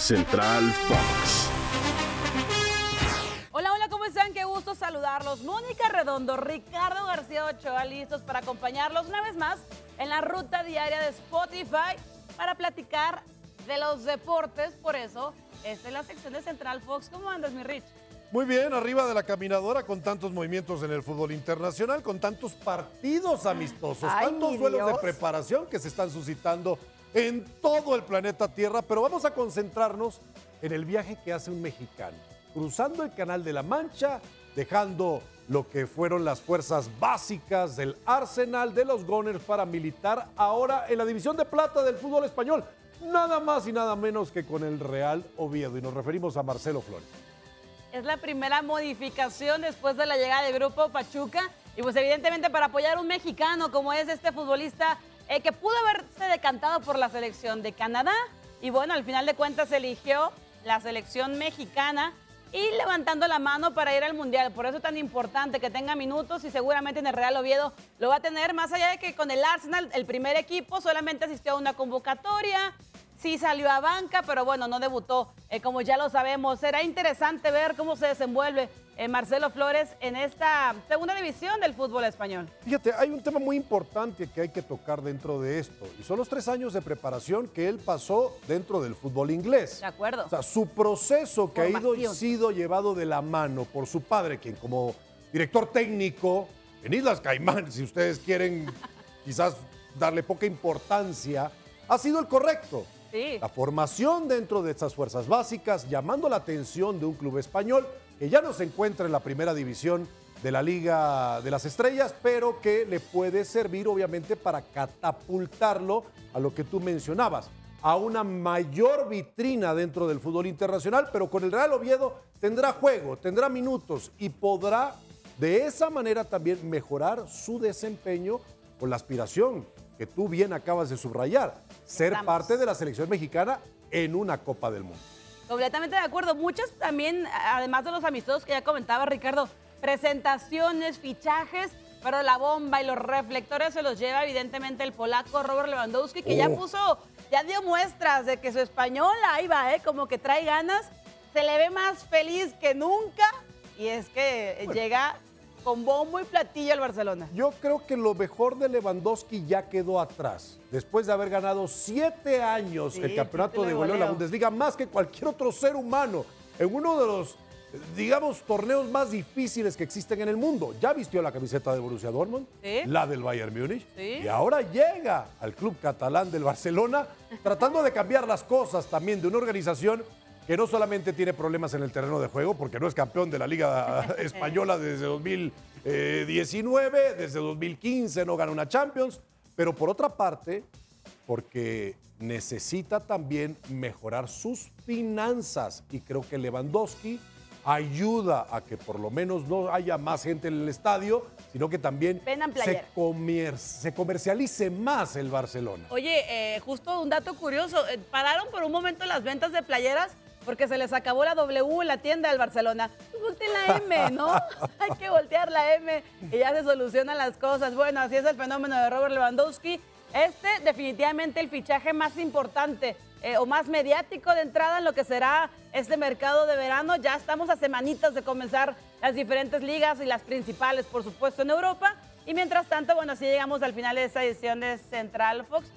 Central Fox. Hola, hola, ¿cómo están? Qué gusto saludarlos. Mónica Redondo, Ricardo García Ochoa, listos para acompañarlos una vez más en la ruta diaria de Spotify para platicar de los deportes. Por eso, esta es la sección de Central Fox. ¿Cómo andas, mi Rich? Muy bien, arriba de la caminadora con tantos movimientos en el fútbol internacional, con tantos partidos amistosos, Ay, tantos duelos de preparación que se están suscitando en todo el planeta Tierra, pero vamos a concentrarnos en el viaje que hace un mexicano, cruzando el Canal de la Mancha, dejando lo que fueron las fuerzas básicas del arsenal de los Gunners para militar ahora en la división de plata del fútbol español, nada más y nada menos que con el Real Oviedo, y nos referimos a Marcelo Flores. Es la primera modificación después de la llegada del grupo Pachuca. Y pues evidentemente para apoyar a un mexicano como es este futbolista eh, que pudo haberse decantado por la selección de Canadá. Y bueno, al final de cuentas eligió la selección mexicana y levantando la mano para ir al Mundial. Por eso es tan importante que tenga minutos y seguramente en el Real Oviedo lo va a tener. Más allá de que con el Arsenal, el primer equipo, solamente asistió a una convocatoria. Sí salió a banca, pero bueno, no debutó, eh, como ya lo sabemos. Será interesante ver cómo se desenvuelve eh, Marcelo Flores en esta segunda división del fútbol español. Fíjate, hay un tema muy importante que hay que tocar dentro de esto, y son los tres años de preparación que él pasó dentro del fútbol inglés. De acuerdo. O sea, su proceso que ha ido sido llevado de la mano por su padre, quien como director técnico en Islas Caimán, si ustedes quieren quizás darle poca importancia, ha sido el correcto. La formación dentro de estas fuerzas básicas, llamando la atención de un club español que ya no se encuentra en la primera división de la Liga de las Estrellas, pero que le puede servir obviamente para catapultarlo a lo que tú mencionabas, a una mayor vitrina dentro del fútbol internacional, pero con el Real Oviedo tendrá juego, tendrá minutos y podrá de esa manera también mejorar su desempeño con la aspiración que tú bien acabas de subrayar, ser Estamos. parte de la selección mexicana en una Copa del Mundo. Completamente de acuerdo. Muchas también, además de los amistosos que ya comentaba Ricardo, presentaciones, fichajes, pero la bomba y los reflectores se los lleva evidentemente el polaco Robert Lewandowski, que ya puso, ya dio muestras de que su español ahí va, ¿eh? como que trae ganas. Se le ve más feliz que nunca y es que llega con bombo y platillo al Barcelona. Yo creo que lo mejor de Lewandowski ya quedó atrás. Después de haber ganado siete años Sí, el campeonato de goleo en la. Bundesliga, más que cualquier otro ser humano, en uno de los, digamos, torneos más difíciles que existen en el mundo. Ya vistió la camiseta de Borussia Dortmund, Sí. la del Bayern Múnich, Sí. y ahora llega al club catalán del Barcelona, tratando de cambiar las cosas también de una organización que no solamente tiene problemas en el terreno de juego, porque no es campeón de la Liga Española desde 2019, desde 2015 no gana una Champions, pero por otra parte, porque necesita también mejorar sus finanzas y creo que Lewandowski ayuda a que por lo menos no haya más gente en el estadio, sino que también se, comer- se comercialice más el Barcelona. Oye, eh, justo un dato curioso, eh, pararon por un momento las ventas de playeras porque se les acabó la W en la tienda del Barcelona. Pues volteen la M, ¿no? Hay que voltear la M y ya se solucionan las cosas. Bueno, así es el fenómeno de Robert Lewandowski. Este definitivamente el fichaje más importante eh, o más mediático de entrada en lo que será este mercado de verano. Ya estamos a semanitas de comenzar las diferentes ligas y las principales, por supuesto, en Europa. Y mientras tanto, bueno, así llegamos al final de esta edición de Central Fox.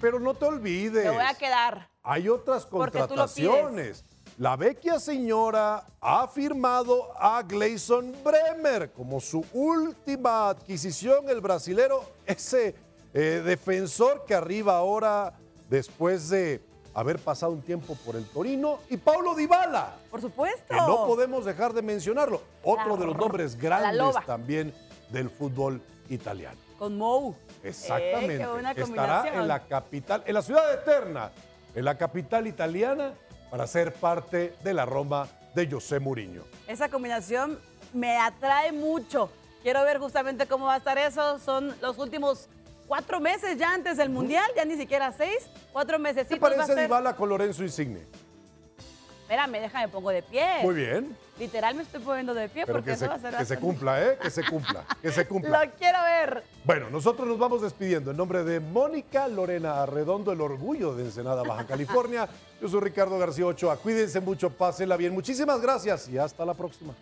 Pero no te olvides. Me voy a quedar. Hay otras contrataciones. La vecchia señora ha firmado a Gleison Bremer como su última adquisición, el brasilero, ese eh, defensor que arriba ahora después de haber pasado un tiempo por el Torino, y Paulo Dybala, Por supuesto. que no podemos dejar de mencionarlo, otro La de los nombres grandes también del fútbol italiano. Con Mou. Exactamente. Eh, qué buena Estará en la capital, en la ciudad eterna, en la capital italiana, para ser parte de la Roma de José Mourinho. Esa combinación me atrae mucho. Quiero ver justamente cómo va a estar eso. Son los últimos cuatro meses ya antes del Mundial, ya ni siquiera seis. Cuatro meses. ¿Qué parece Dybala con Lorenzo Insigne? Espérame, déjame, pongo de pie. Muy bien. Literal me estoy poniendo de pie Pero porque que, se, eso va a ser que se cumpla, ¿eh? Que se cumpla, que se cumpla. Lo quiero ver. Bueno, nosotros nos vamos despidiendo. En nombre de Mónica Lorena Arredondo, el orgullo de Ensenada, Baja California. Yo soy Ricardo García Ochoa. Cuídense mucho, pásenla bien. Muchísimas gracias y hasta la próxima.